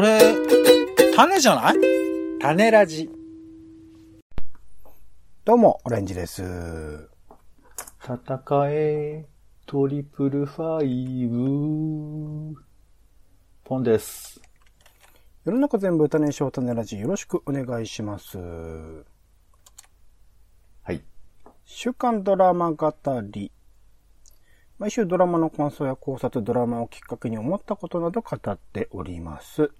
それ、種じゃない？種ラジ。どうも、オレンジです。戦え、トリプルファイブ。ポンです。世の中全部種にしよう種ラジよろしくお願いします。はい。週刊ドラマ語り。毎週ドラマの感想や考察、ドラマをきっかけに思ったことなど語っております。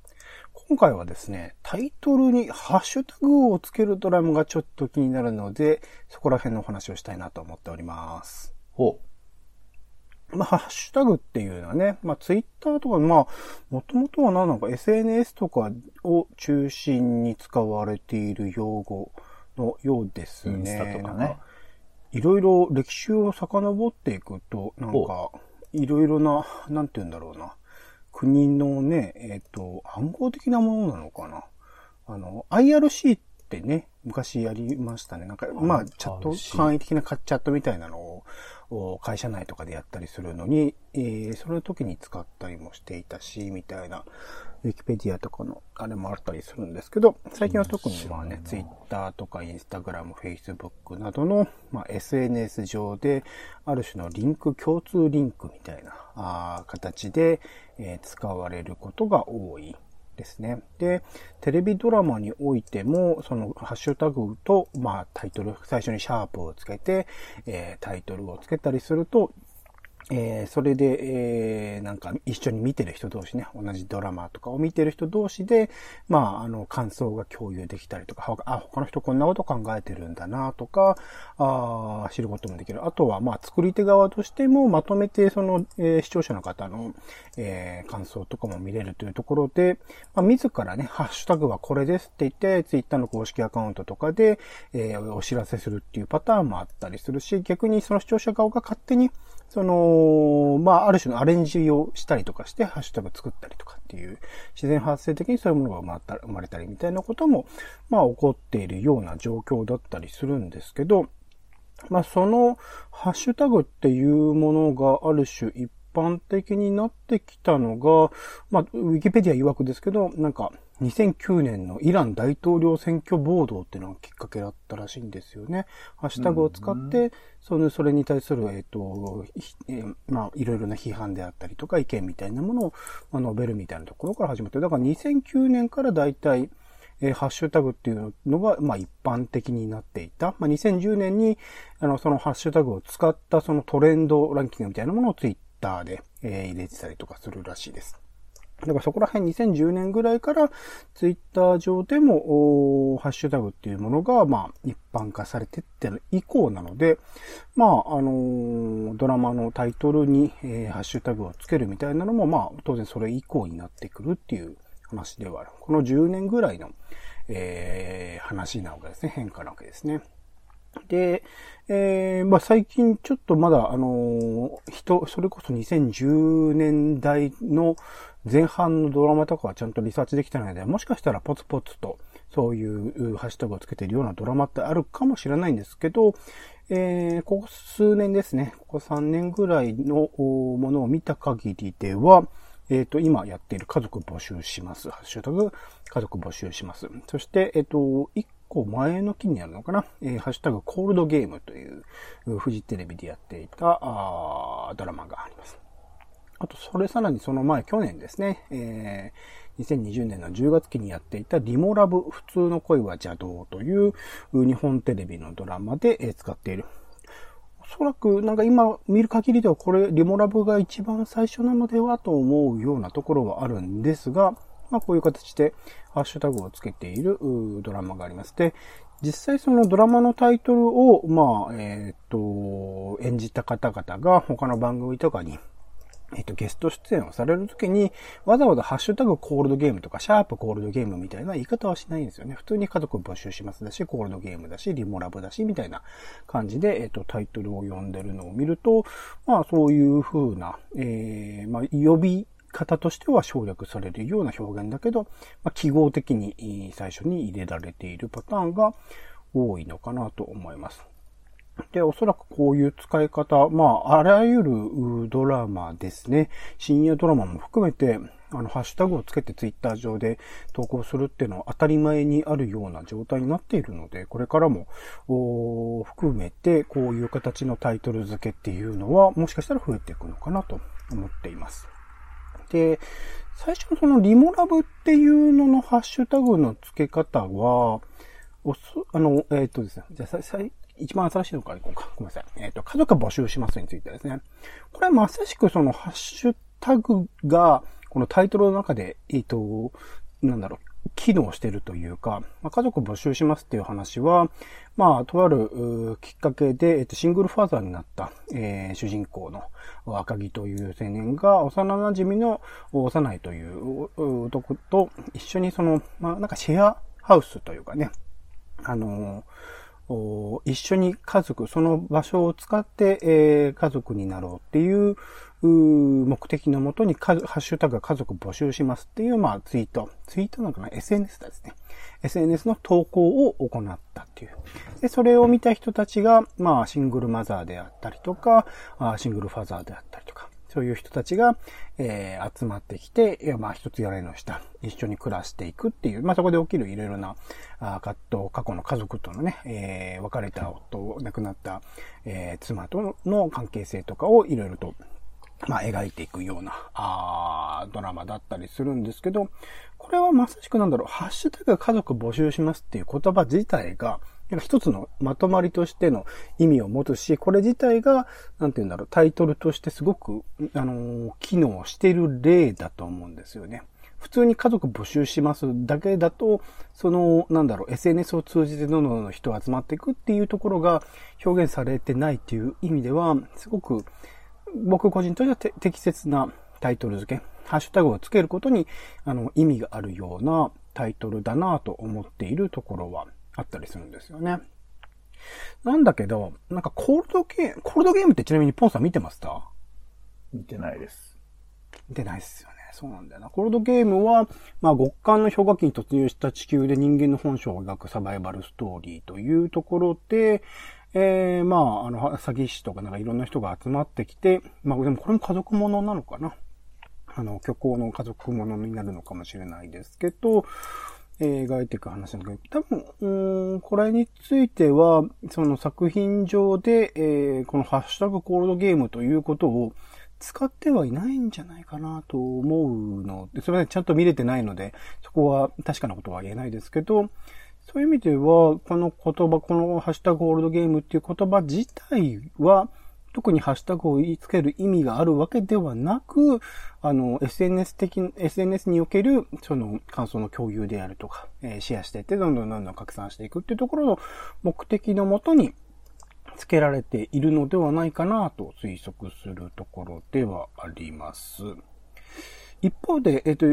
今回はですね、タイトルにハッシュタグをつけるドラマがちょっと気になるので、そこら辺のお話をしたいなと思っております。ほまあ、ハッシュタグっていうのはね、まあ、ツイッターとか、まあ、もともとは何なのか SNS とかを中心に使われている用語のようですね。インスタとかねなんいろいろ歴史を遡っていくと、なんか、いろいろな、なんて言うんだろうな。国のね、えっ、と、暗号的なものなのかな？あの、IRC ってね、昔やりましたね。なんか、まあ、チャット、簡易的なチャットみたいなのを、お会社内とかでやったりするのに、えー、その時に使ったりもしていたし、みたいな、ウィキペディアとかの、あれもあったりするんですけど、最近は特にまあね、ツイッターとかインスタグラム、フェイスブックなどの、まあ、SNS 上で、ある種のリンク、共通リンクみたいな、あー形で、えー使われることが多い。ですね。で、テレビドラマにおいても、そのハッシュタグと、まあタイトル、最初にシャープをつけて、えータイトルをつけたりすると、えーそれで、えーなんか一緒に見てる人同士ね、同じドラマとかを見てる人同士で、まあ、あの、感想が共有できたりとか、あ、他の人こんなこと考えてるんだなとか、あー知ることもできる。あとは、まあ、作り手側としても、まとめて、その、えー視聴者の方の、えー感想とかも見れるというところで、まあ、自らね、ハッシュタグはこれですって言って、ツイッターの公式アカウントとかで、えーお知らせするっていうパターンもあったりするし、逆にその視聴者側が勝手に、その、まあ、ある種のアレンジをしたりとかして、ハッシュタグ作ったりとかっていう、自然発生的にそういうものが生まれた生まれたりみたいなことも、まあ、起こっているような状況だったりするんですけど、まあ、その、ハッシュタグっていうものがある種一般的になってきたのが、まあ、ウィキペディア曰くですけど、なんか、2009年のイラン大統領選挙暴動っていうのがきっかけだったらしいんですよね。ハッシュタグを使って、その、それに対する、えっ、と、ひえーまあ、いろいろな批判であったりとか意見みたいなものを、まあ、述べるみたいなところから始まって、だから2009年から大体、えーハッシュタグっていうのが、まあ、一般的になっていた。まあ、2010年に、あの、そのハッシュタグを使ったそのトレンドランキングみたいなものをツイッターで、え入れてたりとかするらしいです。だからそこら辺2010年ぐらいからツイッター上でも、ハッシュタグっていうものが、まあ、一般化されてってる以降なので、まあ、あのドラマのタイトルに、えハッシュタグをつけるみたいなのも、まあ、当然それ以降になってくるっていう話ではある。この10年ぐらいの、えー話なわけですね。変化なわけですね。で、えー、まあ、最近ちょっとまだ、あのー、人、それこそ2010年代の前半のドラマとかはちゃんとリサーチできてないので、もしかしたらポツポツと、そういうハッシュタグをつけているようなドラマってあるかもしれないんですけど、えー、ここ数年ですね、ここ3年ぐらいのものを見た限りでは、えっ、ー、と、今やっている家族募集します。ハッシュタグ、家族募集します。そして、えっ、ー、と、構前の期にあるのかな、えー、ハッシュタグコールドゲームという、フジテレビでやっていたあドラマがあります。あと、それさらにその前、去年ですね、えー、2020年の10月期にやっていたリモラブ、普通の恋は邪道という日本テレビのドラマで使っている。おそらく、なんか今見る限りではこれ、リモラブが一番最初なのではと思うようなところはあるんですが、まあこういう形でハッシュタグをつけているドラマがあります。で、実際そのドラマのタイトルを、まあ、えっ、と、演じた方々が他の番組とかにえっと、ゲスト出演をされるときに、わざわざハッシュタグコールドゲームとか、シャープコールドゲームみたいな言い方はしないんですよね。普通に家族募集しますだし、コールドゲームだし、リモラブだし、みたいな感じで、えっと、タイトルを読んでるのを見ると、まあ、そういう風な、えー、まあ、呼び方としては省略されるような表現だけど、まあ、記号的に最初に入れられているパターンが多いのかなと思います。で、おそらくこういう使い方、まあ、あらゆるドラマですね。深夜ドラマも含めて、あの、ハッシュタグをつけてツイッター上で投稿するっていうのは当たり前にあるような状態になっているので、これからも、含めて、こういう形のタイトル付けっていうのは、もしかしたら増えていくのかなと思っています。で、最初のそのリモラブっていうののハッシュタグの付け方は、おす、あの、えっ、ー、とですね、じゃあ、最、一番新しいのからいこうか。ごめんなさい。えっ、ー、と、家族募集しますについてですね。これはまさしくそのハッシュタグが、このタイトルの中で、えっ、ー、と、なんだろう、機能してるというか、まあ、家族募集しますっていう話は、まあ、とあるきっかけで、えっと、シングルファーザーになった、えー、主人公の赤木という青年が、幼馴染の幼いという男と一緒にその、まあ、なんかシェアハウスというかね、あの一緒に家族、その場所を使って、えー、家族になろうっていう目的のもとに、ハッシュタグ家族募集しますっていう、まあ、ツイート。ツイートなのかな ?SNS ですね。SNS の投稿を行ったっていう。で、それを見た人たちが、まあ、シングルマザーであったりとか、シングルファザーであったりとか、そういう人たちが、えー、集まってきて、まあ、一つ屋根の下、一緒に暮らしていくっていう、まあ、そこで起きるいろいろな、あ葛藤、過去の家族とのね、えー、別れた夫、亡くなった、えー、妻との関係性とかをいろいろと、まあ、描いていくような、あドラマだったりするんですけど、これはまさしくなんだろう、ハッシュタグ家族募集しますっていう言葉自体が、一つのまとまりとしての意味を持つし、これ自体が、なんて言うんだろう、タイトルとしてすごく、あのー、機能してる例だと思うんですよね。普通に家族募集しますだけだと、その、なんだろう、SNS を通じてどんどん人集まっていくっていうところが表現されてないっていう意味では、すごく、僕個人としては適切なタイトル付け、ハッシュタグをつけることに、あの、意味があるようなタイトルだなと思っているところはあったりするんですよね。なんだけど、なんかコールドゲーム、コールドゲームってちなみにポンさん見てました見てないです。見てないっすよね。そうなんだよな。コールドゲームは、まあ、極寒の氷河期に突入した地球で人間の本性を描くサバイバルストーリーというところで、えー、まあ、あの、詐欺師とかなんかいろんな人が集まってきて、まあ、でもこれも家族ものなのかな。あの、虚構の家族ものになるのかもしれないですけど、えー、描いていく話なんだけど、多分、うん、これについては、その作品上で、えー、このハッシュタグコールドゲームということを使ってはいないんじゃないかなと思うので、それはちゃんと見れてないので、そこは確かなことは言えないですけど、そういう意味では、この言葉、このハッシュタグコールドゲームっていう言葉自体は、特にハッシュタグを言いつける意味があるわけではなく、あの、SNS 的、SNS における、その、感想の共有であるとか、えー、シェアしていって、どんどんどんどん拡散していくっていうところの目的のもとに、付けられているのではないかなと推測するところではあります。一方で、えっ、と、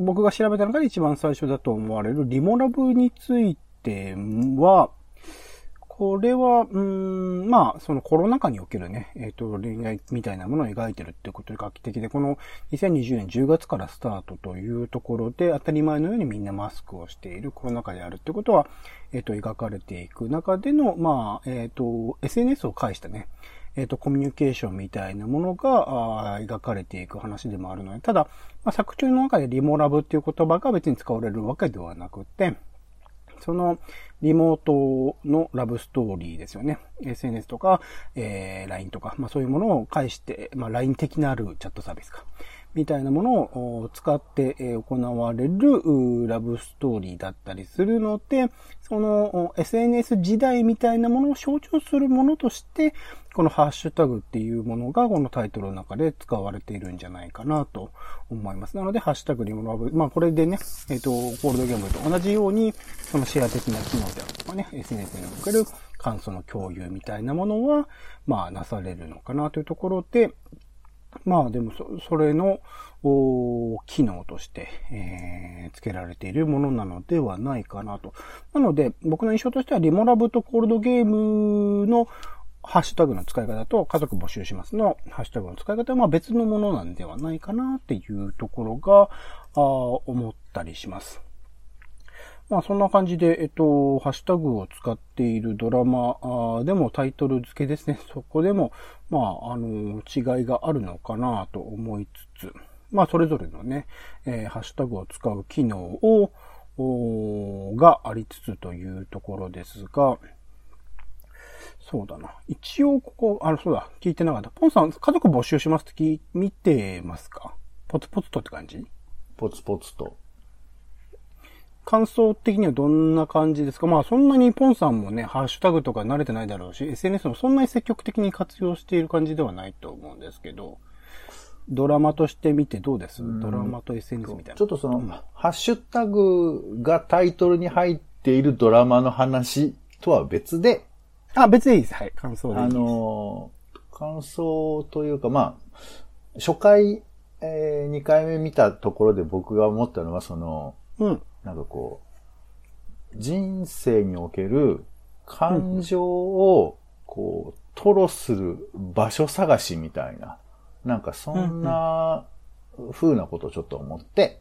僕が調べた中で一番最初だと思われるリモラブについては、これは、うん、まあ、そのコロナ禍におけるね、えっ、ー、と、恋愛みたいなものを描いてるってことが画期的で、この2020年10月からスタートというところで、当たり前のようにみんなマスクをしているコロナ禍であるってことは、えっ、ー、と、描かれていく中での、まあ、えっ、ー、と、SNS を介したね、えっ、と、コミュニケーションみたいなものが、描かれていく話でもあるので、ただ、まあ、作中の中でリモラブっていう言葉が別に使われるわけではなくて、そのリモートのラブストーリーですよね。SNS とか、えー、LINE とか、まあそういうものを介して、まあ LINE 的なあるチャットサービスか。みたいなものを使って行われるラブストーリーだったりするので、その SNS 時代みたいなものを象徴するものとして、このハッシュタグっていうものがこのタイトルの中で使われているんじゃないかなと思います。なので、ハッシュタグリモラブ、まあこれでね、えっ、ー、と、コールドゲームと同じように、そのシェア的な機能であるとかね、SNS における感想の共有みたいなものは、まあなされるのかなというところで、まあでもそ、それの、機能として、えー、付けられているものなのではないかなと。なので、僕の印象としては、リモラブとコールドゲームのハッシュタグの使い方と家族募集しますのハッシュタグの使い方はまあ別のものなんではないかなっていうところが、あ思ったりします。まあそんな感じで、えっと、ハッシュタグを使っているドラマでもタイトル付けですね。そこでも、まあ、あの、違いがあるのかなと思いつつ、まあ、それぞれのね、えー、ハッシュタグを使う機能を、がありつつというところですが、そうだな。一応、ここ、あの、そうだ、聞いてなかった。ポンさん、家族募集しますって聞、見てますか？ポツポツとって感じ？ポツポツと。感想的にはどんな感じですか？まあそんなにポンさんもね、ハッシュタグとか慣れてないだろうし、SNS もそんなに積極的に活用している感じではないと思うんですけど、ドラマとして見てどうです？ドラマと SNS みたいな。ちょっとその、うん、ハッシュタグがタイトルに入っているドラマの話とは別で、あ、別でいいです。はい。感想でいいです。あの感想というか、まあ、初回、えー、2回目見たところで僕が思ったのは、その、うん。なんかこう、人生における感情を、こう、吐露する場所探しみたいな、なんかそんな風なことをちょっと思って、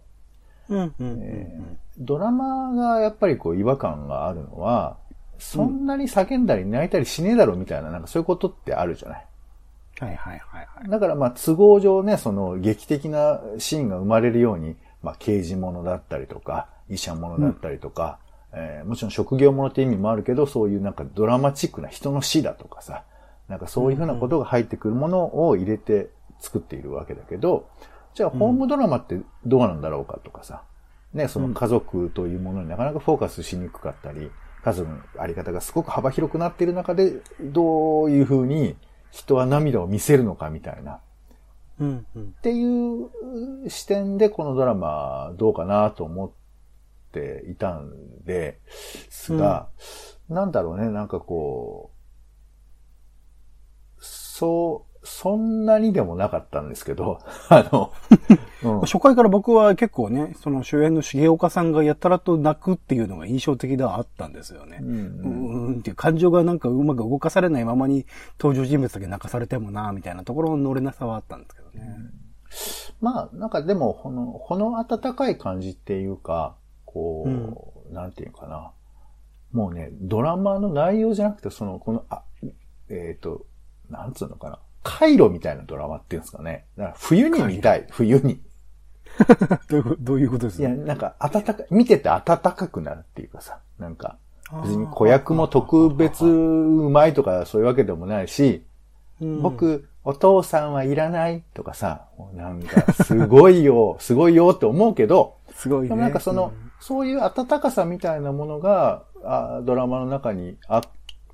ドラマがやっぱりこう違和感があるのは、そんなに叫んだり泣いたりしねえだろみたいな、なんかそういうことってあるじゃない？はいはいはいはい。だからまあ都合上ね、その劇的なシーンが生まれるように、まあ刑事物だったりとか、医者物だったりとか、うん、えー、もちろん職業物って意味もあるけど、そういうなんかドラマチックな人の死だとかさ、なんかそういうふうなことが入ってくるものを入れて作っているわけだけど、じゃあホームドラマってどうなんだろうかとかさ、ね、その家族というものになかなかフォーカスしにくかったり、家族のあり方がすごく幅広くなっている中で、どういうふうに人は涙を見せるのかみたいな。うんうん、っていう視点でこのドラマどうかなと思っていたんですが、うん、なんだろうね、なんかこう、そう、そんなにでもなかったんですけど、あの、うん、初回から僕は結構ね、その主演の重岡さんがやたらと泣くっていうのが印象的ではあったんですよね。うん、うん、うんっていう感情がなんかうまく動かされないままに登場人物だけ泣かされてもな、みたいなところの乗れなさはあったんですけどね。うん、まあ、なんかでも、この、この温かい感じっていうか、こう、うん、なんていうかな。もうね、ドラマの内容じゃなくて、その、この、あ、えっ、ー、と、なんつうのかな。カイロみたいなドラマっていうんですかね。だから冬に見たい。冬に。どういうどういうことですか？いや、なんか、暖か、見てて暖かくなるっていうかさ、なんか、別に子役も特別うまいとかそういうわけでもないし、僕、お父さんはいらないとかさ、なんか、すごいよ、すごいよって思うけど、すごいね。なんかその、うん、そういう温かさみたいなものが、あドラマの中にあ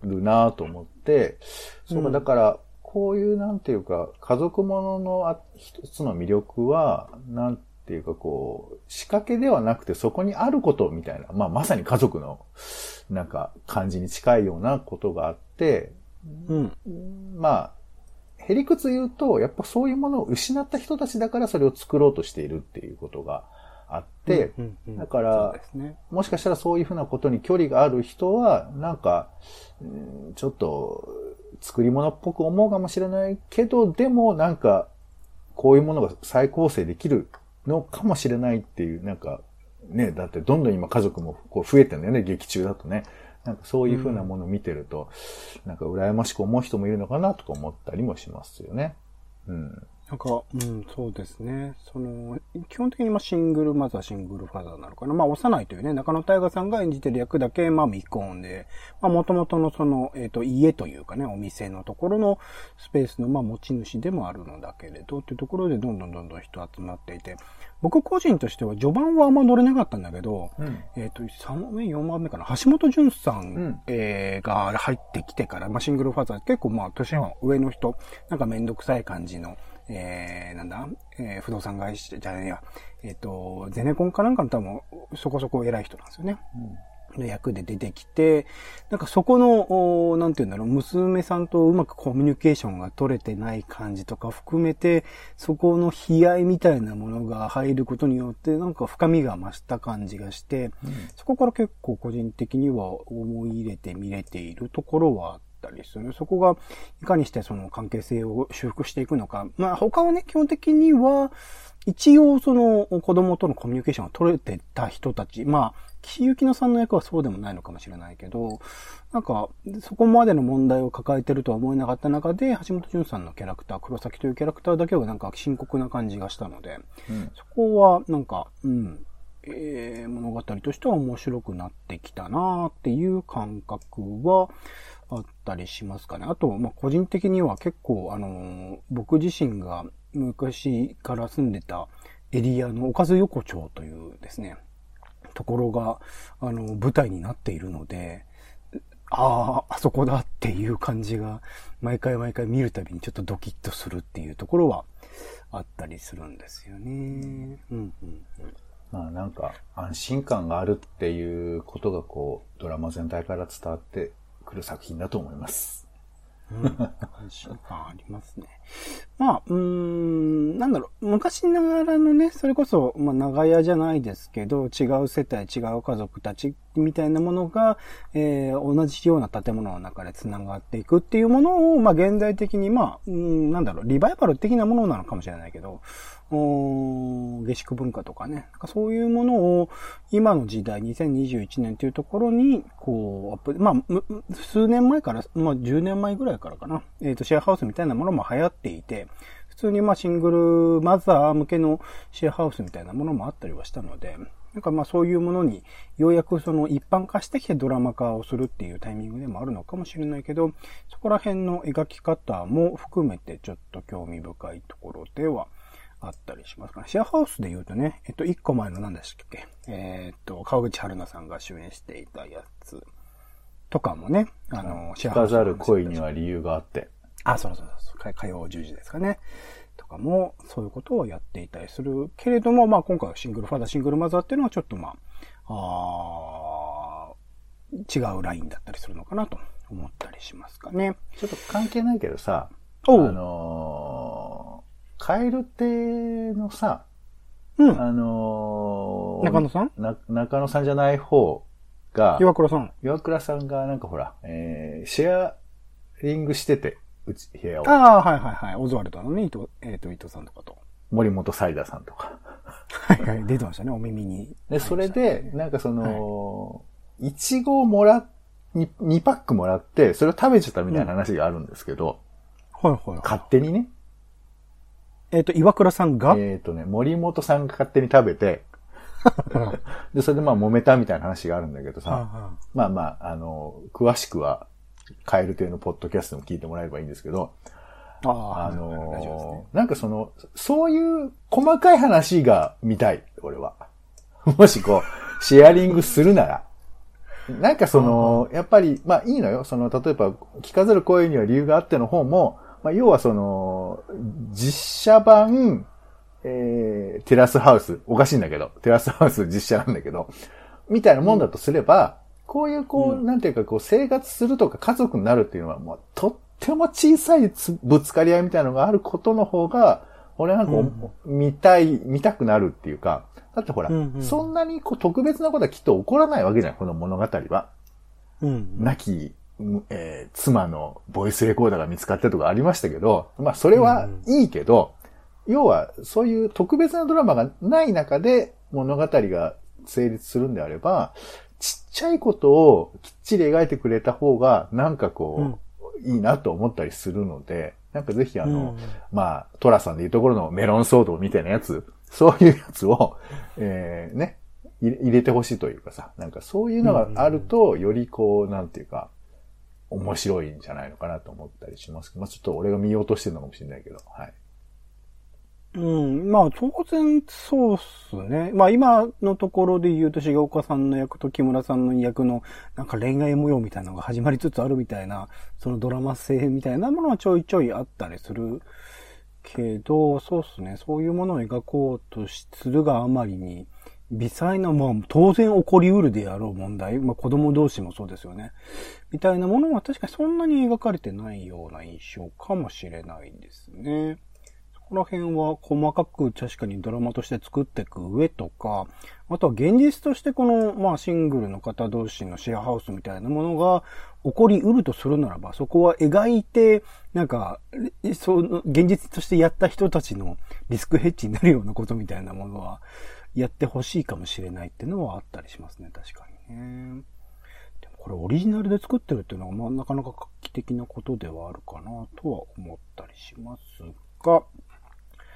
るなと思って、そうか、だから、こういうなんていうか、家族ものの一つの魅力は、なんていうかこう、仕掛けではなくてそこにあることみたいな、まあまさに家族のなんか感じに近いようなことがあって、うん、まあ、へりくつ言うと、やっぱそういうものを失った人たちだからそれを作ろうとしているっていうことがあって、うんうんうん、だから、ね、もしかしたらそういうふうなことに距離がある人は、なんか、ちょっと、作り物っぽく思うかもしれないけど、でもなんか、こういうものが再構成できるのかもしれないっていう、なんか、ね、だってどんどん今家族もこう増えてんだよね、劇中だとね。なんかそういうふうなものを見てると、うん、なんか羨ましく思う人もいるのかなとか思ったりもしますよね。うん。なんか、うん、そうですね。その、基本的にまあシングルまずはシングルファザーなのかな。まあ、幼いというね、中野大河さんが演じてる役だけ、まあ、未婚で、まあ、元々のその、えっ、ー、と、家というかね、お店のところのスペースの、まあ、持ち主でもあるのだけれど、っていうところでどんどんどんどん人集まっていて、僕個人としては序盤はあんま乗れなかったんだけど、うん、えっ、と、3番目、4番目かな、橋本淳さん、うん、えー、が入ってきてから、まあ、シングルファザー、結構まあ、年は上の人、なんかめんどくさい感じの、えー、なんだ、えー、不動産会社じゃねえや、えっ、ー、と、ゼネコンかなんかの多分、そこそこ偉い人なんですよね。うん、の役で出てきて、なんかそこの、なんて言うんだろう、娘さんとうまくコミュニケーションが取れてない感じとか含めて、そこの悲哀みたいなものが入ることによって、なんか深みが増した感じがして、うん、そこから結構個人的には思い入れて見れているところはったりする。そこが、いかにしてその関係性を修復していくのか。まあ他はね、基本的には、一応その子供とのコミュニケーションが取れてた人たち、まあ、岸由乃さんの役はそうでもないのかもしれないけど、なんか、そこまでの問題を抱えてるとは思えなかった中で、橋本淳さんのキャラクター、黒崎というキャラクターだけはなんか深刻な感じがしたので、うんそこはなんか、うん、えー物語としては面白くなってきたなっていう感覚はあったりしますかね。あと、まあ、個人的には結構、あの僕自身が昔から住んでたエリアのおかず横丁というですね、ところが、あの、舞台になっているので、ああ、あそこだっていう感じが、毎回毎回見るたびにちょっとドキッとするっていうところはあったりするんですよね。うんうんまあなんか安心感があるっていうことがこう、ドラマ全体から伝わってくる作品だと思います。安心感ありますね。まあ、うん、なんだろう、昔ながらのね、それこそ、まあ、長屋じゃないですけど、違う世帯、違う家族たちみたいなものが、えー同じような建物の中で繋がっていくっていうものを、まあ、現代的に、まあ、うん、なんだろう、リバイバル的なものなのかもしれないけど、下宿文化とかね、なんかそういうものを今の時代、2021年というところに、こう、まあ、数年前から、まあ10年前ぐらいからかな、えっ、と、シェアハウスみたいなものも流行っていて、普通にまあシングルマザー向けのシェアハウスみたいなものもあったりはしたので、なんかまあそういうものにようやくその一般化してきてドラマ化をするっていうタイミングでもあるのかもしれないけど、そこら辺の描き方も含めてちょっと興味深いところではあったりしますかね。シェアハウスで言うとね、えっと、一個前の何でしたっけ？えーっと、川口春奈さんが主演していたやつとかもね、あの、シェアハウス聞かざる恋には理由があって。あ、そうそうそうそう、火曜10時ですかね。とかも、そういうことをやっていたりするけれども、まあ今回はシングルファーザー、シングルマザーっていうのはちょっとまあ、あー違うラインだったりするのかなと思ったりしますかね。ちょっと関係ないけどさ、あのー、カエル亭のさ、うん。あのー、中野さん？な中野さんじゃない方が、岩倉さん。岩倉さんがなんかほら、えー、シェアリングしてて、うち、部屋を。ああ、はいはいはい。オズワルドのね、伊藤、えっ、と、伊藤さんとかと。森本サイダーさんとか。はいはい。出てましたね、お耳に。で、それで、なんかその、いちごをもらっ、に2パックもらって、それを食べちゃったみたいな話があるんですけど、はいはいはい。勝手にね、えっ、と、岩倉さんが、えっ、とね、森本さんが勝手に食べて、で、それでまあ揉めたみたいな話があるんだけどさ、はまあまあ、あの、詳しくは、カエル亭のポッドキャストでも聞いてもらえればいいんですけど、ああ、あ大丈夫ですねの。なんかその、そういう細かい話が見たい、俺は。もしこう、シェアリングするなら。なんかその、やっぱり、まあいいのよ。その、例えば、聞かざる声には理由があっての方も、まあ要はその、実写版、えー、テラスハウス、おかしいんだけど、テラスハウス実写なんだけど、みたいなもんだとすれば、こういうこう、うんなんていうかこう、生活するとか家族になるっていうのはもう、とっても小さいつぶつかり合いみたいなのがあることの方が、俺なんかお、うん見たい、見たくなるっていうか、だってほら、うんうんそんなにこう特別なことはきっと起こらないわけじゃん、この物語は。うん。亡き、えー妻のボイスレコーダーが見つかったとかありましたけど、まあそれはいいけど、要はそういう特別なドラマがない中で物語が成立するんであれば、ちっちゃいことをきっちり描いてくれた方が、なんかこう、いいなと思ったりするので、なんかぜひあの、うん。まあ、トラさんでいうところのメロンソードみたいなやつ、そういうやつを、えーね、入れ入れてほしいというかさ、なんかそういうのがあると、よりこう、なんていうか、面白いんじゃないのかなと思ったりしますけど、まあちょっと俺が見ようとしてるのかもしれないけど、はい。うん。まあ、当然、そうっすね。まあ、今のところで言うと、重岡さんの役と木村さんの役の、なんか恋愛模様みたいなのが始まりつつあるみたいな、そのドラマ性みたいなものはちょいちょいあったりするけど、そうっすね。そういうものを描こうとするがあまりに、微細な、まあ、当然起こりうるであろう問題、まあ、子供同士もそうですよね。みたいなものは確かにそんなに描かれてないような印象かもしれないですね。そこの辺は細かく確かにドラマとして作っていく上とか、あとは現実としてこの、まあシングルの方同士のシェアハウスみたいなものが起こりうるとするならば、そこは描いて、なんか、その、現実としてやった人たちのリスクヘッジになるようなことみたいなものは、やってほしいかもしれないっていうのはあったりしますね、確かにね。でもこれオリジナルで作ってるっていうのは、まあ、なかなか画期的なことではあるかなとは思ったりしますが、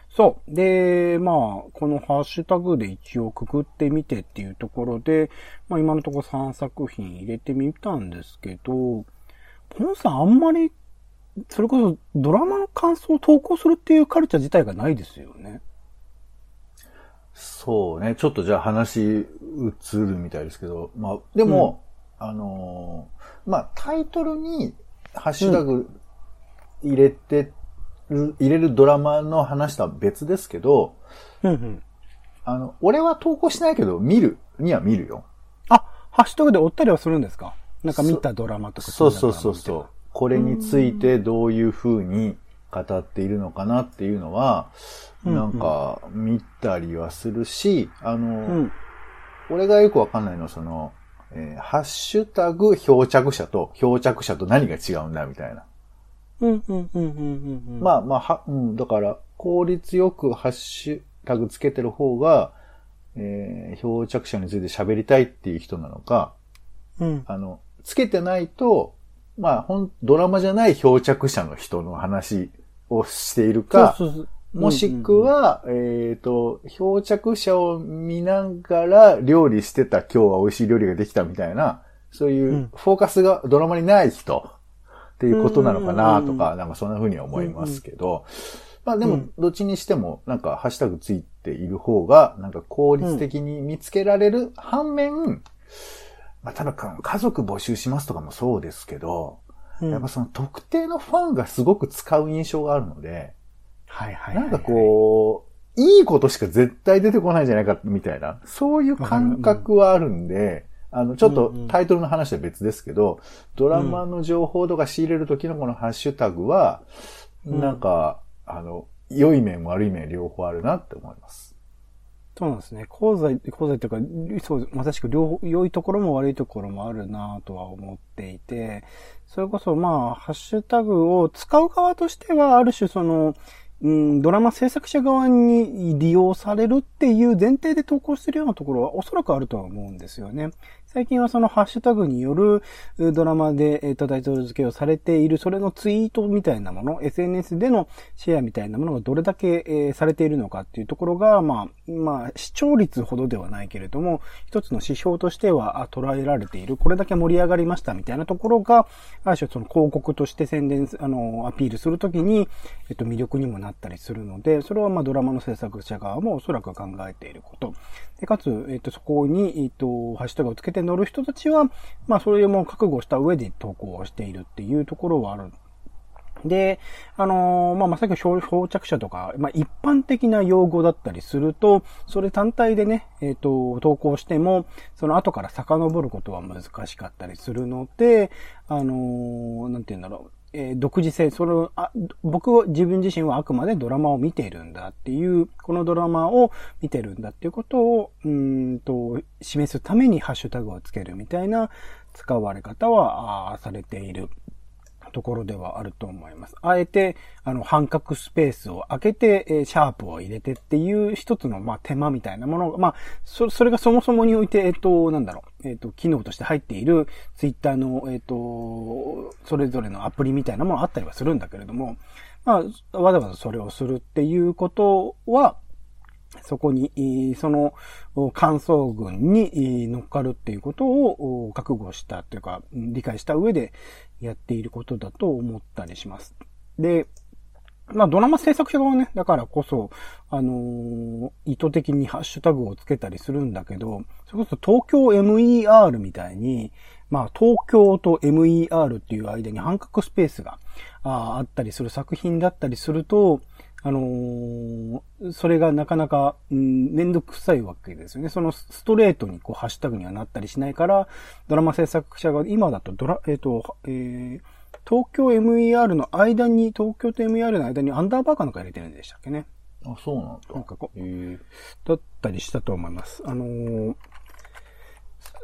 そう。で、まあ、このハッシュタグで一応くくってみてっていうところで、まあ今のところ3作品入れてみたんですけど、ポンさんあんまり、それこそドラマの感想を投稿するっていうカルチャー自体がないですよね。そうね。ちょっとじゃあ話移るみたいですけど、まあ、でも、うん、あのー、まあ、タイトルにハッシュタグ入れて入れるドラマの話とは別ですけど、うんうん。あの、俺は投稿しないけど、見るには見るよ。あ、ハッシュタグで追ったりはするんですか？なんか見たドラマとかそうそうそうそう。これについてどういう風に語っているのかなっていうのは、なんか見たりはするし、あの、うん、俺がよくわかんないのはその、えー、ハッシュタグ漂着者と漂着者と何が違うんだみたいな。うんうんうんうんうん。まあまあ、は、うん、だから、効率よくハッシュタグつけてる方が、えー、漂着者について喋りたいっていう人なのか、うん。あの、つけてないと、まあ、ほん、ドラマじゃない漂着者の人の話をしているか、そうそうそう。もしくは、うんうん、えっ、ー、と、漂着者を見ながら料理してた今日は美味しい料理ができたみたいな、そういうフォーカスがドラマにない人っていうことなのかなとか、なんかそんな風には思いますけど、まあでも、どっちにしても、なんかハッシュタグついている方が、なんか効率的に見つけられる反面、まあ、ただ家族募集しますとかもそうですけど、やっぱその特定のファンがすごく使う印象があるので、はいはいなんかこう、いいことしか絶対出てこないんじゃないかみたいな、そういう感覚はあるんで、あの、ちょっとタイトルの話は別ですけど、うんうん、ドラマの情報とか仕入れるときのこのハッシュタグは、うん、なんか、あの、良い面悪い面両方あるなって思います。そうなんですね。鉱材、鉱材というか、そう、まさしく両方、良いところも悪いところもあるなとは思っていて、それこそまあ、ハッシュタグを使う側としては、ある種その、うん、ドラマ制作者側に利用されるっていう前提で投稿してるようなところはおそらくあるとは思うんですよね。最近はそのハッシュタグによるドラマで、えっ、と、タイトル付けをされている、それのツイートみたいなもの、SNS でのシェアみたいなものがどれだけ、えー、されているのかっていうところが、まあ、まあ、視聴率ほどではないけれども、一つの指標としては捉えられている、これだけ盛り上がりましたみたいなところが、ある種その広告として宣伝、あの、アピールするときに、えっと、魅力にもなったりするので、それはまあ、ドラマの制作者側もおそらく考えていること。で、かつ、えっと、そこに、えっと、ハッシュタグをつけて乗る人たちは、まあ、それも覚悟した上で投稿をしているっていうところはある。で、あのー、まあ、まさっき漂着者とか、まあ、一般的な用語だったりすると、それ単体でね、えっ、ー、と、投稿しても、その後から遡ることは難しかったりするので、あのー、なんて言うんだろう。えー、独自性、その、あ、僕を自分自身はあくまでドラマを見ているんだっていう、このドラマを見てるんだっていうことを、うんと、示すためにハッシュタグをつけるみたいな使われ方は、あされている。ところではあると思います。あえて、あの、半角スペースを開けて、えー、シャープを入れてっていう一つの、まあ、手間みたいなものが、まあ、そ、それがそもそもにおいて、えっ、ー、と、なんだろう、えっ、ー、と、機能として入っている、ツイッターの、えっ、と、それぞれのアプリみたいなものあったりはするんだけれども、まあ、わざわざそれをするっていうことは、そこに、その、感想群に乗っかるっていうことを覚悟したというか、理解した上でやっていることだと思ったりします。で、まあドラマ制作者側ね、だからこそ、あのー、意図的にハッシュタグをつけたりするんだけど、それこそ東京 MER みたいに、まあ東京と MER っていう間に半角スペースがあったりする作品だったりすると、あのー、それがなかなか、うん、めんどくさいわけですよね。そのストレートにこう、ハッシュタグにはなったりしないから、ドラマ制作者が今だとドラ、えっ、ー、と、えー、東京 MER の間に、東京と MER の間にアンダーバーかなんか入れてるんでしたっけね。あ、そうなんだ。なんかこう、だったりしたと思います。あのー、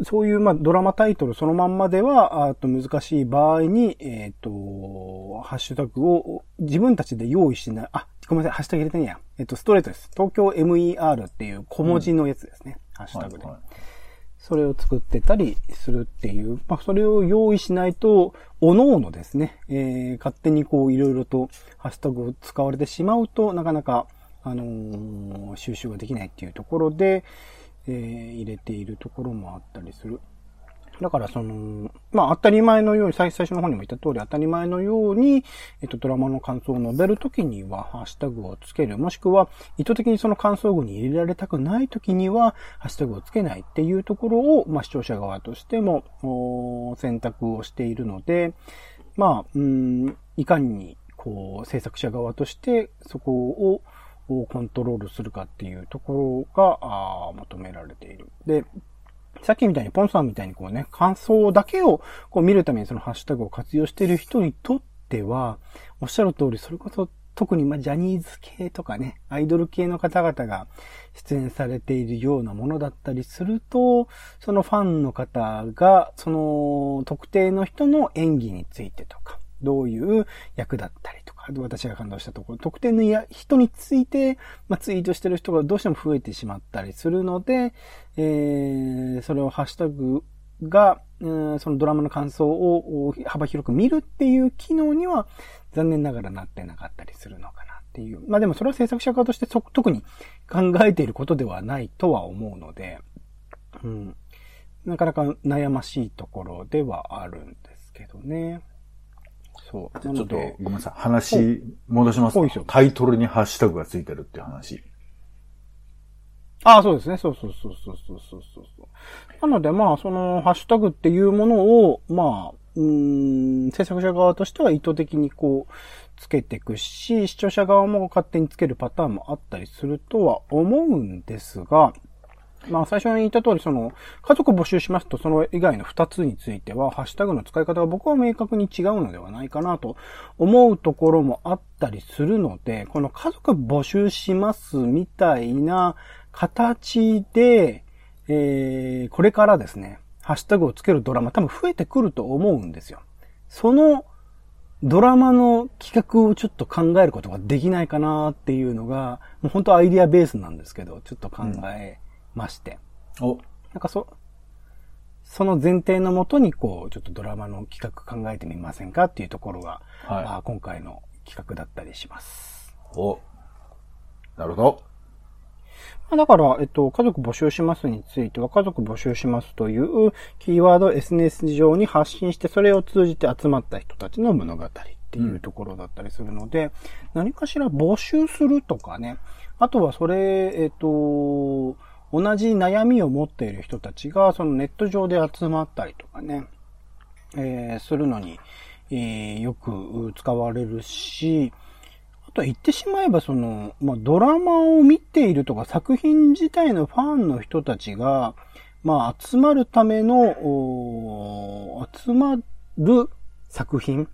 そういう、まあ、ドラマタイトルそのまんまでは、あと難しい場合に、えっ、と、ハッシュタグを自分たちで用意しない、あ、ごめんなさい、ハッシュタグ入れてねえや。えっ、と、ストレートです。東京 MER っていう小文字のやつですね。ハッシュタグで。はいはいそれを作ってたりするっていう、まあ、それを用意しないと、おのおのですね、えー、勝手にこう、いろいろとハッシュタグを使われてしまうと、なかなか、あのー収集ができないっていうところで、えー入れているところもあったりする。だからその、まあ当たり前のように、最初の方にも言った通り当たり前のように、えっと、ドラマの感想を述べるときには、ハッシュタグをつける。もしくは、意図的にその感想語に入れられたくないときには、ハッシュタグをつけないっていうところを、まあ視聴者側としても、お選択をしているので、まあ、うん、いかに、こう、制作者側として、そこを、をコントロールするかっていうところが、あ求められている。で、さっきみたいに、ポンさんみたいにこうね、感想だけをこう見るためにそのハッシュタグを活用している人にとっては、おっしゃる通り、それこそ特にまジャニーズ系とかね、アイドル系の方々が出演されているようなものだったりすると、そのファンの方が、その特定の人の演技についてとか、どういう役だったりとか、私が感動したところ、特定のや人について、まあ、ツイートしてる人がどうしても増えてしまったりするので、えー、それをハッシュタグが、うんそのドラマの感想を幅広く見るっていう機能には残念ながらなってなかったりするのかなっていう。まあでもそれは制作者側として特に考えていることではないとは思うので、うん。なかなか悩ましいところではあるんですけどね。そう。ちょっと、ごめんなさい。話、戻しますタイトルにハッシュタグがついてるって話。ああ、そうですね。そうそうそうそうそうそうそうなので、まあ、その、ハッシュタグっていうものを、まあ、うん、制作者側としては意図的にこう、つけていくし、視聴者側も勝手につけるパターンもあったりするとは思うんですが、まあ最初に言った通り、その、家族募集しますと、その以外の二つについては、ハッシュタグの使い方が僕は明確に違うのではないかなと思うところもあったりするので、この家族募集しますみたいな形で、えー、これからですね、ハッシュタグをつけるドラマ多分増えてくると思うんですよ。そのドラマの企画をちょっと考えることができないかなっていうのが、もう本当アイディアベースなんですけど、ちょっと考えまして。お、なんかそ、その前提のもとに、こう、ちょっとドラマの企画考えてみませんかっていうところが、はあ今回の企画だったりします。い。お、なるほど。まあだから、えっと、家族募集しますについては、家族募集しますというキーワードを SNS 上に発信して、それを通じて集まった人たちの物語っていうところだったりするので、何かしら募集するとかね、あとはそれ、えっと、同じ悩みを持っている人たちが、そのネット上で集まったりとかね、えーするのに、えーよく使われるし、あと言ってしまえばその、まあ、ドラマを見ているとか作品自体のファンの人たちが、まあ、集まるための、集まる作品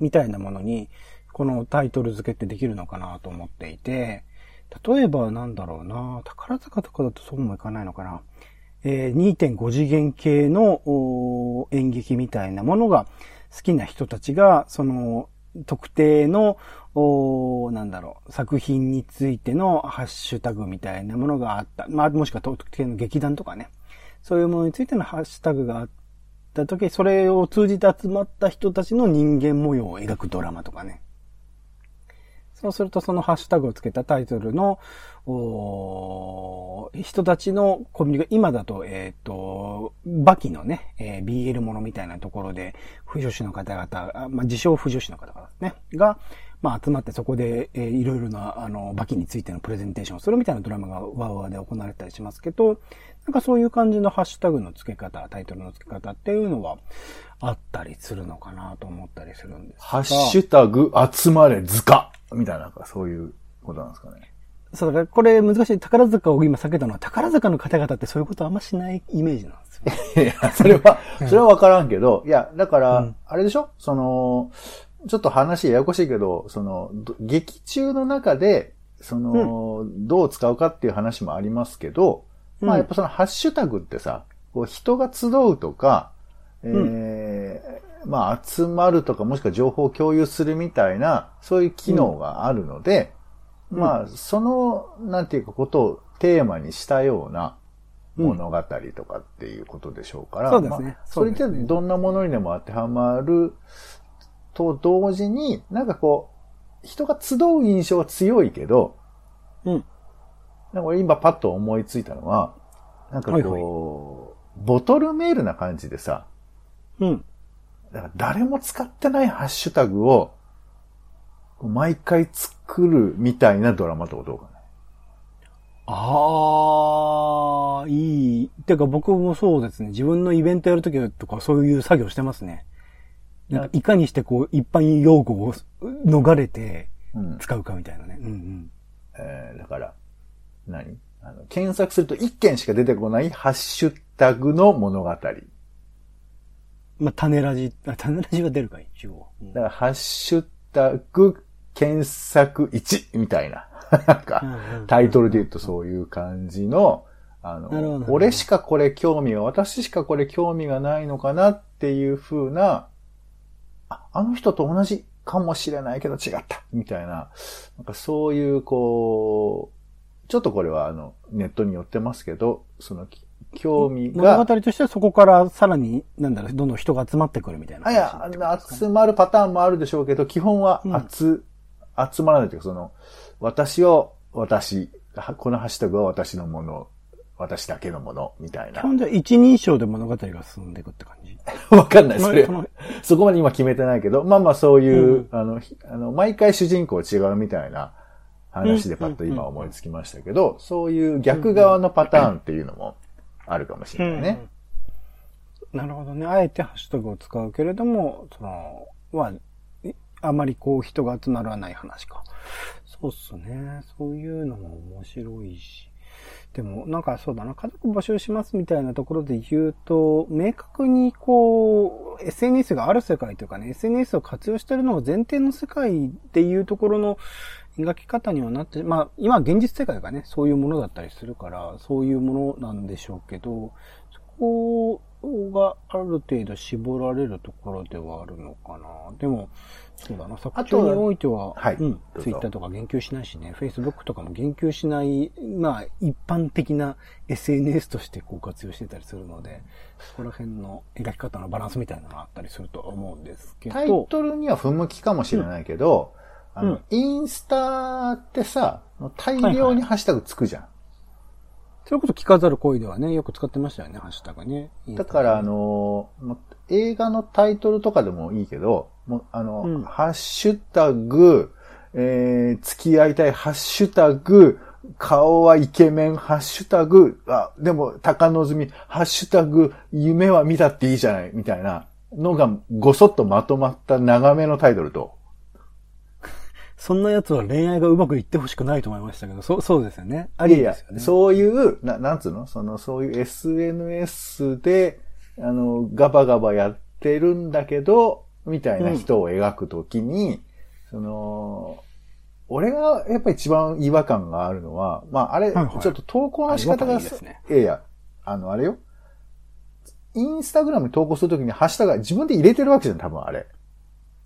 みたいなものに、このタイトル付けってできるのかなと思っていて、例えばなんだろうな、宝塚とかだとそうもいかないのかな。えー2.5次元系の演劇みたいなものが好きな人たちが、その特定の、おなんだろう、作品についてのハッシュタグみたいなものがあった。まあ、もしくは特定の劇団とかね。そういうものについてのハッシュタグがあった時、それを通じて集まった人たちの人間模様を描くドラマとかね。そうするとそのハッシュタグをつけたタイトルの、人たちのコミュニが、今だと、えっ、と、バキのね、えー BL ものみたいなところで、不女子の方々、まあ、自称不女子の方々ね、が、まあ、集まってそこで、えーいろいろな、あの、バキについてのプレゼンテーションをするみたいなドラマがワーワーで行われたりしますけど、なんかそういう感じのハッシュタグの付け方、タイトルの付け方っていうのはあったりするのかなと思ったりするんですが。ハッシュタグ集まれ図鑑みたいな、なんかそういうことなんですかね。そうだから、これ難しい。宝塚を今避けたのは、宝塚の方々ってそういうことあんましないイメージなんですよ。いや、それは、それはわからんけど、いや、だから、うんあれでしょ？その、ちょっと話ややこしいけど、その、ど劇中の中で、その、どう使うかっていう話もありますけど、まあうん。やっぱそのハッシュタグってさ、こう人が集うとか、えーまあ集まるとかもしくは情報を共有するみたいな、そういう機能があるので、うん。まあその、なんていうかことをテーマにしたような物語とかっていうことでしょうから、そうですね。まあそれってどんなものにでも当てはまると同時に、なんかこう、人が集う印象が強いけど、うん。なんか俺今パッと思いついたのは、なんかこう、はいはいボトルメールな感じでさ、うん。だから誰も使ってないハッシュタグを、毎回作るみたいなドラマとかどうかね。ああ、いい。てか僕もそうですね。自分のイベントやるときとかそういう作業してますね。なんかいかにしてこう一般用語を逃れてうん。使うかみたいなね。うんうん。えーだから、何？あの検索すると一件しか出てこないハッシュタグの物語。だかまあ、種ラジ、あ、種ラジは出るかい、一応。うんら、ハッシュタグ検索1みたいな。なんか、タイトルで言うとそういう感じの、あの、俺しかこれ興味が、私しかこれ興味がないのかなっていう風な、あ、あの人と同じかもしれないけど違ったみたいな、なんかそういう、こう、ちょっとこれはあの、ネットに寄ってますけど、その、き興味物語が、としてはそこからさらに、なんだろう、どんどん人が集まってくるみたいなあ、いや。集まるパターンもあるでしょうけど、基本はうん集、集まらないというか、その、私を、私、はこのハッシュタグは私のもの、私だけのもの、みたいな。基本では一人称で物語が進んでいくって感じ？わかんない、それそ。こまで今決めてないけど、まあまあそういう、うんあの、ひあの、毎回主人公違うみたいな話でパッと今思いつきましたけど、そういう逆側のパターンっていうのもあるかもしれないね。うんなるほどね。あえてハッシュタグを使うけれども、その、まあ、まりこう人が集まらない話か。そうっすね。そういうのも面白いし。でも、なんかそうだな、家族募集しますみたいなところで言うと、明確にこう、SNS がある世界というかね、SNS を活用してるのが前提の世界っていうところの描き方にはなって、まあ、今現実世界がね、そういうものだったりするから、そういうものなんでしょうけど、そこがある程度絞られるところではあるのかな。でも、そうだな、作中においては、はいうんツイッターとか言及しないしね、Facebook とかも言及しない、まあ、一般的な SNS としてこう活用してたりするので、そこら辺の描き方のバランスみたいなのがあったりするとは思うんですけど。タイトルには不向きかもしれないけど、あの、うんインスタってさ、大量にハッシュタグつくじゃん。それこそ聞かざる声ではね、よく使ってましたよね、ハッシュタグね。だから、あの、映画のタイトルとかでもいいけど、もうあの、うんハッシュタグ、えー、付き合いたい、ハッシュタグ、顔はイケメン、ハッシュタグ、あ、でも、高望み、ハッシュタグ、夢は見たっていいじゃない、みたいなのがごそっとまとまった長めのタイトルと、そんな奴は恋愛がうまくいってほしくないと思いましたけど、そう、そうですよね。ありですよね。そういう、な、なんつうの？その、そういう SNS で、あの、ガバガバやってるんだけど、みたいな人を描くときに、その、俺がやっぱり一番違和感があるのは、まあ、あれ、はいはいちょっと投稿の仕方が感いいですねいやいや、あの、あれよ。インスタグラムに投稿するときにハッシュタグ自分で入れてるわけじゃん、多分あれ。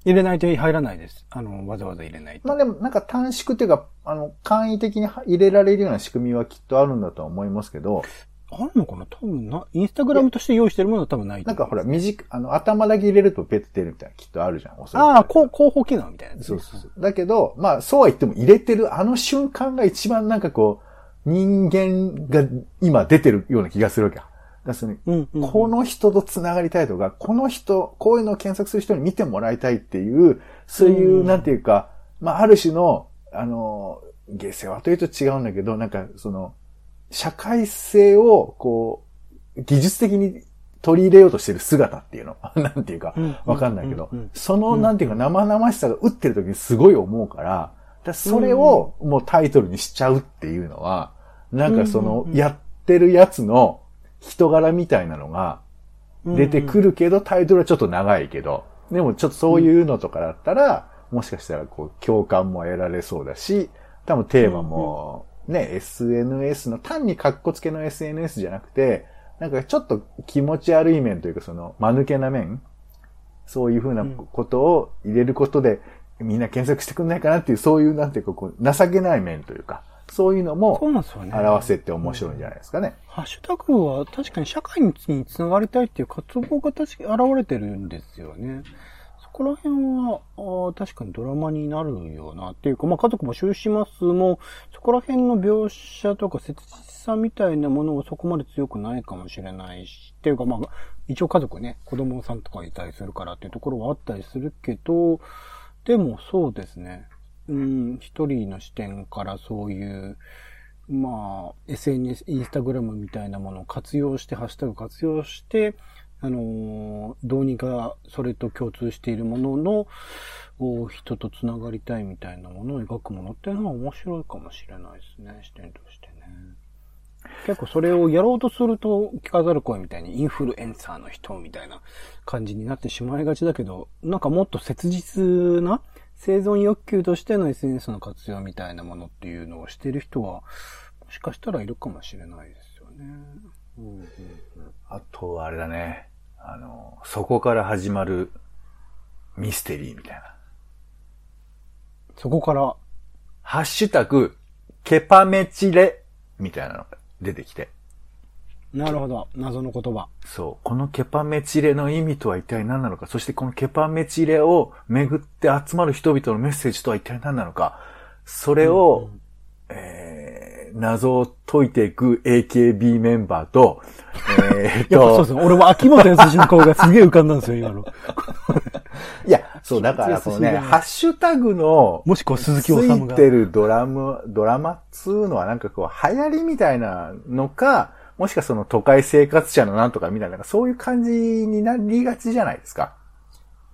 入れないと入らないです。あの、わざわざ入れないと。まあでもなんか短縮っていうか、あの、簡易的に入れられるような仕組みはきっとあるんだとは思いますけど、あるのかな？多分な、インスタグラムとして用意してるものは多分ないなんかほら、短く、あの、頭だけ入れるとペッて出るみたいな、きっとあるじゃん。ああ、広報機能みたいなね、そうそうそう。だけど、まあ、そうは言っても入れてるあの瞬間が一番なんかこう、人間が今出てるような気がするわけよ。だその。うんうんうん。この人と繋がりたいとか、この人、こういうのを検索する人に見てもらいたいっていう、そういう、うんなんていうか、まあ、ある種の、あの、下世話というと違うんだけど、なんか、その、社会性を、こう、技術的に取り入れようとしてる姿っていうの。なんていうかうん、わかんないけど。その、なんていうか、生々しさが打ってる時にすごい思うから、だそれをもうタイトルにしちゃうっていうのは、なんかそのやってるやつの人柄みたいなのが出てくるけど、タイトルはちょっと長いけど、でもちょっとそういうのとかだったら、もしかしたらこう、共感も得られそうだし、多分テーマも、ね、SNS の、単に格好付けの SNS じゃなくて、なんかちょっと気持ち悪い面というか、その、間抜けな面。そういうふうなことを入れることで、みんな検索してくんないかなっていう、そういう、なんていうか、こう、情けない面というか、そういうのも。表せて面白いんじゃないですかね。ハッシュタグは確かに社会につながりたいっていう活動が確かに現れてるんですよね。そこら辺は、あー確かにドラマになるよなっていうか、まあ家族募集しますも、そこら辺の描写とか切実さみたいなものはそこまで強くないかもしれないし、っていうかまあ、一応家族ね、子供さんとかいたりするからっていうところはあったりするけど、でもそうですね。うん、一人の視点からそういう、まあ、SNS、インスタグラムみたいなものを活用して、ハッシュタグ活用して、あのどうにかそれと共通しているものの、お人とつながりたいみたいなものを描くものっていうのは面白いかもしれないですね、視点としてね。結構それをやろうとすると、聞かざる声みたいにインフルエンサーの人みたいな感じになってしまいがちだけど、なんかもっと切実な生存欲求としての SNS の活用みたいなものっていうのをしてる人は、もしかしたらいるかもしれないですよね。うんうんうんあとはあれだね。あの、そこから始まるミステリーみたいな。そこから、ハッシュタグ、ケパメチレみたいなのが出てきて。なるほど、謎の言葉。そう。このケパメチレの意味とは一体何なのか、そしてこのケパメチレを巡って集まる人々のメッセージとは一体何なのか、それを、えー、謎を解いていく AKB メンバーと、えー、とやっぱそうですね。俺も秋元康の顔がすげえ浮かんだんですよ、今の。いや、そう、だから、このね、ハッシュタグの、もしくは鈴木つ治が。いてるドラム、ドラマっつうのはなんかこう、流行りみたいなのか、もしくはその都会生活者のなんとかみたいな、そういう感じになりがちじゃないですか？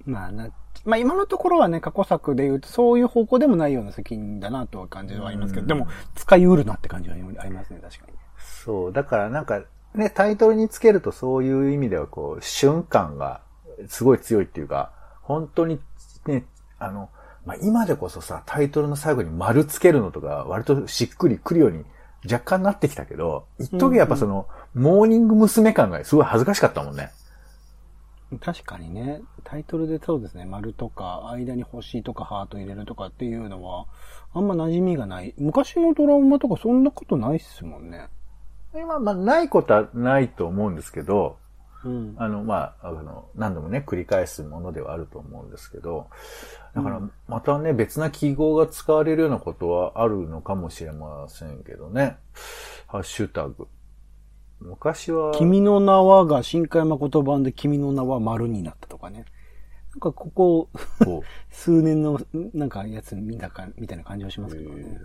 まあな、まあ今のところはね、過去作で言うと、そういう方向でもないような責任だなとは感じはありますけど、でも、使い得るなって感じはありますね、確かに。そう、だからなんか、ね、タイトルにつけるとそういう意味ではこう、瞬間がすごい強いっていうか、本当にね、あの、まあ、今でこそさ、タイトルの最後に丸つけるのとか、割としっくりくるように若干なってきたけど、一時やっぱその、モーニング娘。感がすごい恥ずかしかったもんね。確かにね、タイトルでそうですね、丸とか、間に星とかハート入れるとかっていうのは、あんま馴染みがない。昔のドラマとかそんなことないっすもんね。今、まあ、ないことはないと思うんですけど、うん。あの、まあ、あの、何度もね、繰り返すものではあると思うんですけど、だから、またね、別な記号が使われるようなことはあるのかもしれませんけどね。ハッシュタグ。昔は、君の名はが新海誠版で君の名は丸になったとかね。なんかここ、数年の、なんかやつ見たか、みたいな感じはしますけどね。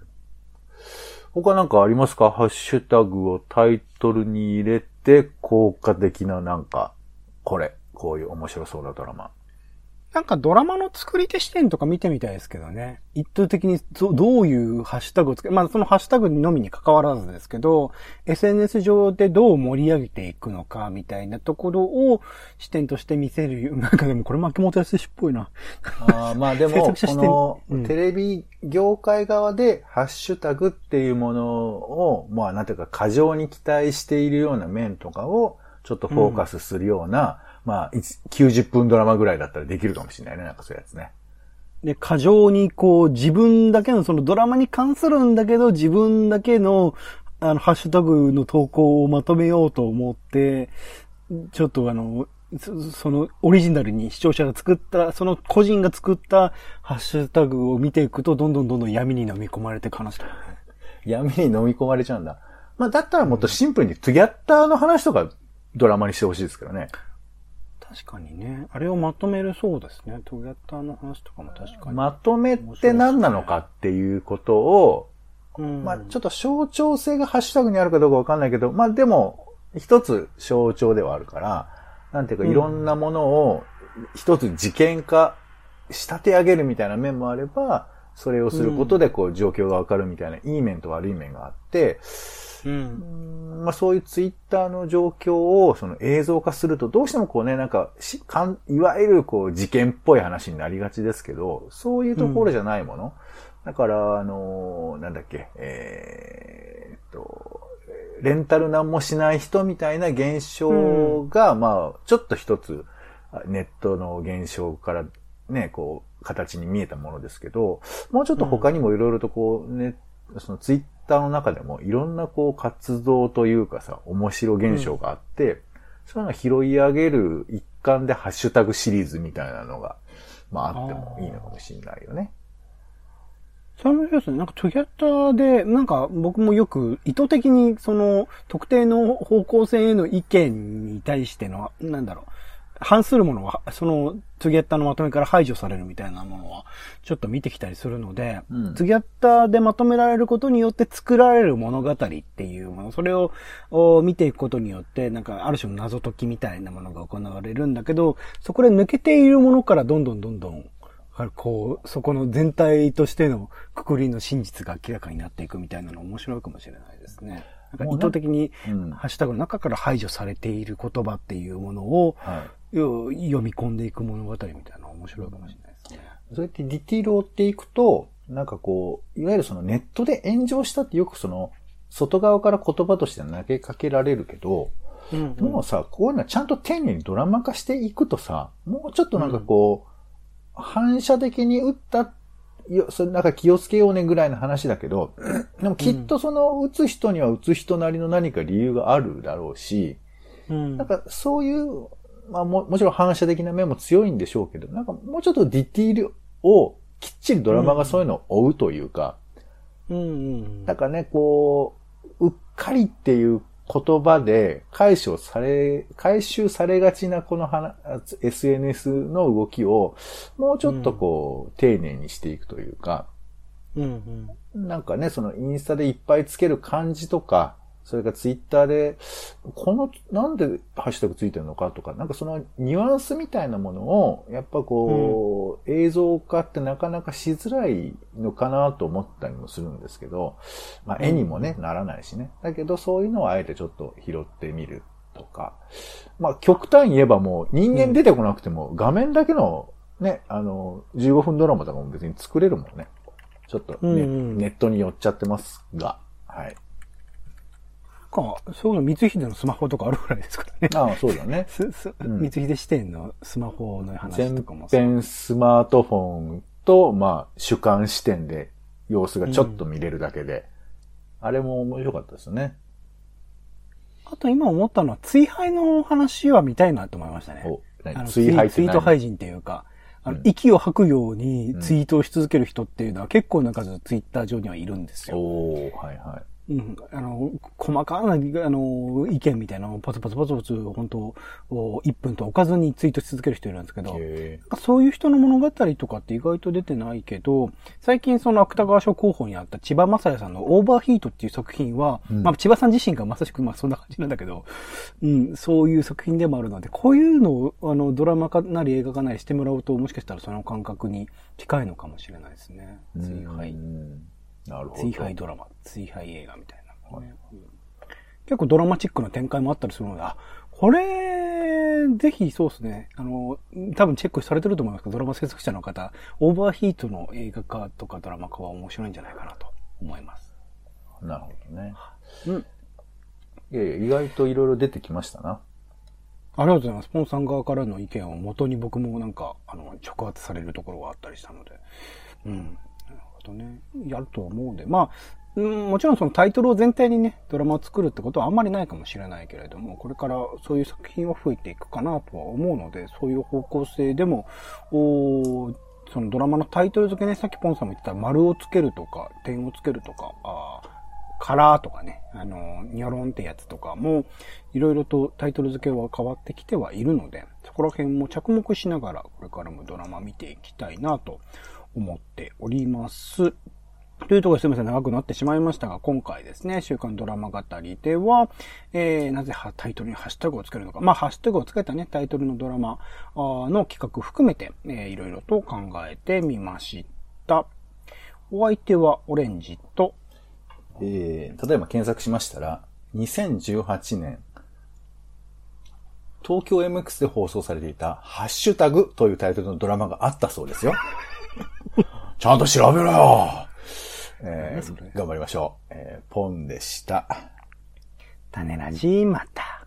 他なんかありますか？ハッシュタグをタイトルに入れて、効果的ななんか、これ、こういう面白そうなドラマ。なんかドラマの作り手視点とか見てみたいですけどね。一方的にどどういうハッシュタグをつけ、まあそのハッシュタグのみに関わらずですけど、SNS 上でどう盛り上げていくのかみたいなところを視点として見せる。なんかでもこれ牧本康っぽいな。あーまあでも、こうんのテレビ業界側でハッシュタグっていうものを、まあなんていうか過剰に期待しているような面とかをちょっとフォーカスするような、まあ一90分ドラマぐらいだったらできるかもしれないね。なんかそういうやつね。で、過剰にこう自分だけのそのドラマに関するんだけど自分だけのあのハッシュタグの投稿をまとめようと思って、ちょっとあの、そそのオリジナルに視聴者が作った、その個人が作ったハッシュタグを見ていくとどんどんどんどん闇に飲み込まれていく話だよね。闇に飲み込まれちゃうんだ。まあだったらもっとシンプルにトゥギャッターの話とかドラマにしてほしいですけどね。確かにね。あれをまとめるそうですね。トゲッターの話とかも確かに。まとめって何なのかっていうことを、うん、まあちょっと象徴性がハッシュタグにあるかどうかわかんないけど、まあでも、一つ象徴ではあるから、なんていうかうんいろんなものを一つ事件化仕立て上げるみたいな面もあれば、それをすることでこう状況がわかるみたいな、いい面と悪い面があって、うん。まあそういうツイッターの状況をその映像化するとどうしてもこうね、なんかし、かんいわゆるこう事件っぽい話になりがちですけど、そういうところじゃないもの。だから、あのーなんだっけ、えーっと、レンタルなんもしない人みたいな現象が、まあ、ちょっと一つ、ネットの現象からね、こう、形に見えたものですけど、もうちょっと他にもいろいろとこう、ね、そのツイッターの中でもいろんなこう活動というかさ、面白現象があって、そういうのが拾い上げる一環でハッシュタグシリーズみたいなのが、まああってもいいのかもしれないよね。それ面白いですね。なんかトゥギャッターで、なんか僕もよく意図的にその特定の方向性への意見に対しての、なんだろう、反するものは、そのトゥギャッターのまとめから排除されるみたいなものは、ちょっと見てきたりするので、うんトゥギャッターでまとめられることによって作られる物語っていうもの、それをお見ていくことによって、なんかある種の謎解きみたいなものが行われるんだけど、そこで抜けているものからどんどんどんどん、こう、そこの全体としてのくくりの真実が明らかになっていくみたいなの面白いかもしれないですね。なんか意図的に、うん。ハッシュタグの中から排除されている言葉っていうものを、読み込んでいく物語みたいなのは面白いかもしれないですね。そうやってディティールを追っていくと、なんかこう、いわゆるそのネットで炎上したってよくその、外側から言葉として投げかけられるけど、うんもうさ、こういうのはちゃんと丁寧にドラマ化していくとさ、もうちょっとなんかこう、反射的に打った、よそれなんか気をつけようねぐらいの話だけど、でもきっとその打つ人には打つ人なりの何か理由があるだろうし、うん。なんかそういう、まあももちろん反射的な面も強いんでしょうけど、なんかもうちょっとディティールをきっちりドラマがそういうのを追うというか、うんうん。なんかね、こう、うっかりっていう言葉で解消され、回収されがちなこの話 SNS の動きを、もうちょっとこう、丁寧にしていくというか、うんうん。なんかね、そのインスタでいっぱいつける感じとか、それからツイッターで、この、なんでハッシュタグついてるのかとか、なんかそのニュアンスみたいなものを、やっぱこう、映像化ってなかなかしづらいのかなと思ったりもするんですけど、まあ絵にもね、ならないしね。だけどそういうのをあえてちょっと拾ってみるとか、まあ極端に言えばもう人間出てこなくても画面だけのね、あの、15分ドラマとかも別に作れるもんね。ちょっとね、うんうんネットに寄っちゃってますが、はい。か、そういうの光秀のスマホとかあるぐらいですからね。ああ、そうだね。すすん光秀視点のスマホの話全とかもそう編スマートフォンと、まあ、主観視点で様子がちょっと見れるだけで、あれも面白かったですね。あと今思ったのは、追廃の話は見たいなと思いましたね。追廃ツイート何廃人っていうか、あの、うん息を吐くようにツイートをし続ける人っていうのは結構な数ツイッター上にはいるんですよ。おーはいはい。うん。あの、細かな、あの、意見みたいなのをパツパツパツパツ、本当お1分と置かずにツイートし続ける人いるんですけど、へそういう人の物語とかって意外と出てないけど、最近その芥川賞候補にあった千葉雅也さんのオーバーヒートっていう作品は、うんまあ千葉さん自身がまさしくまあそんな感じなんだけど、うん、そういう作品でもあるので、こういうのをあのドラマ化なり映画化なりしてもらうと、もしかしたらその感覚に近いのかもしれないですね。う。んなるほど。追廃ドラマ、追廃映画みたいな、ねうん結構ドラマチックな展開もあったりするので、あ、これ、ぜひそうですね。あの、多分チェックされてると思いますけど、ドラマ制作者の方、オーバーヒートの映画化とかドラマ化は面白いんじゃないかなと思います。なるほどね。うん。いやいや、意外といろいろ出てきましたな。ありがとうございます。ポンさん側からの意見を元に僕もなんか、あの、直発されるところがあったりしたので。うん。なるほどね。やると思うんで。まあ、うん、もちろんそのタイトルを全体にね、ドラマを作るってことはあんまりないかもしれないけれども、これからそういう作品は増えていくかなとは思うので、そういう方向性でも、おそのドラマのタイトル付けね、さっきポンさんも言ってた丸をつけるとか、点をつけるとか、あカラーとかね、あの、ニョロンってやつとかも、いろいろとタイトル付けは変わってきてはいるので、そこら辺も着目しながら、これからもドラマ見ていきたいなと思っております。というところですみません、長くなってしまいましたが、今回ですね、週刊ドラマ語りでは、えー、なぜタイトルにハッシュタグをつけるのか。まあ、ハッシュタグをつけたね、タイトルのドラマの企画含めて、えー、いろいろと考えてみました。お相手はオレンジと、えー、例えば検索しましたら、2018年、東京 MX で放送されていた、ハッシュタグというタイトルのドラマがあったそうですよ。ちゃんと調べろよえー頑張りましょう。えー、ポンでした。種ラジまた。